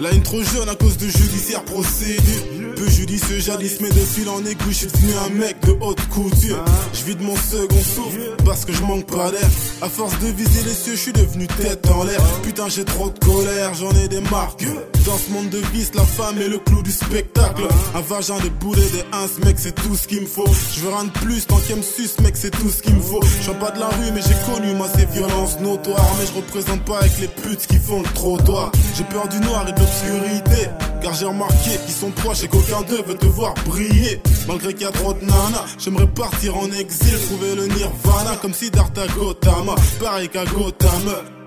La haine trop jeune à cause de judiciaire procédure Peu judicieux jadis mais de fil en aiguille Je suis devenu un mec de haute couture. Je vis de mon second souffle parce que je manque pas d'air. À force de viser les cieux je suis devenu tête en l'air. Putain j'ai trop de colère j'en ai des marques Dans ce monde de vice la femme est le clou du spectacle. Un vagin des boulets des ins mec c'est tout ce qu'il me faut. Je veux rien plus tant qu'elle me suce mec c'est tout ce qu'il me faut. Je suis pas de la rue mais j'ai connu moi ces violences notoires. Mais je représente pas avec les putes qui font le trottoir. J'ai peur du noir et de l'obscurité Car j'ai remarqué qu'ils sont proches et qu'aucun d'eux veut te voir briller. Malgré qu'il y a trop de nanas J'aimerais partir en exil Trouver le nirvana comme si Darta Gotama Pareil qu'à Gotham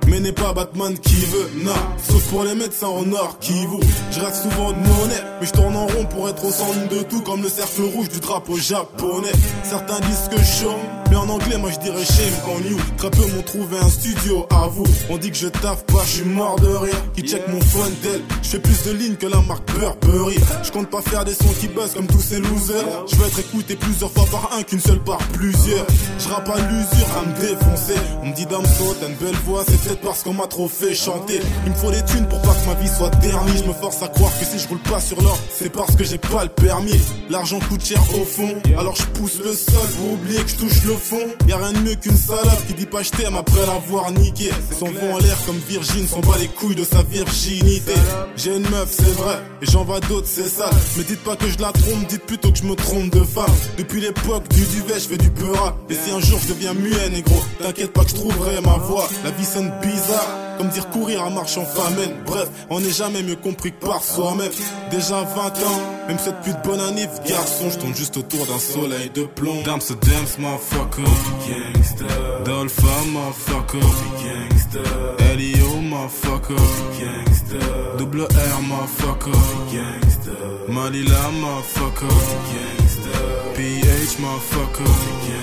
mais n'est pas Batman qui veut, non Sauf pour les médecins en or qui vous. Je reste souvent de monnaie Mais je tourne en rond pour être au centre de tout Comme le cercle rouge du drapeau japonais. Certains disent que je Mais en anglais moi je dirais shame on you. Très peu m'ont trouvé un studio à vous On dit que je taffe pas, je suis mort de rire. Qui check mon phone tel Je fais plus de lignes que la marque Burberry. Je compte pas faire des sons qui buzzent comme tous ces losers. Je veux être écouté plusieurs fois par un qu'une seule par plusieurs. Je rappe à l'usure à me défoncer. On me dit Damso t'as une belle voix. C'est peut-être parce qu'on m'a trop fait chanter. Il me faut des thunes pour pas que ma vie soit ternie. Je me force à croire que si je roule pas sur l'or C'est parce que j'ai pas le permis. L'argent coûte cher au fond. Alors je pousse le sol pour oublier que je touche le fond. Y'a rien de mieux qu'une salope qui dit pas je t'aime après l'avoir niqué. Son vent en l'air comme Virgin S'en bat les couilles de sa virginité. J'ai une meuf c'est vrai Et j'en vois d'autres c'est ça. Mais dites pas que je la trompe Dites plutôt que je me trompe de femme. Depuis l'époque du duvet je fais du peurat Et si un jour je deviens muet négro T'inquiète pas que je trouverai ma voix. La vie sonne bizarre comme dire courir à marche en famine. Bref, on n'est jamais mieux compris que par soi-même. Déjà 20 ans, même cette pute bonne année Garçon, je tourne juste autour d'un soleil de plomb. Dams a dance, motherfucker. Gangsta Dolpha, motherfucker Gangsta Elio, motherfucker. Gangsta Double R, motherfucker. Gangsta Malila, motherfucker. Gangsta PH, motherfucker Gangsta Looking, motherfucker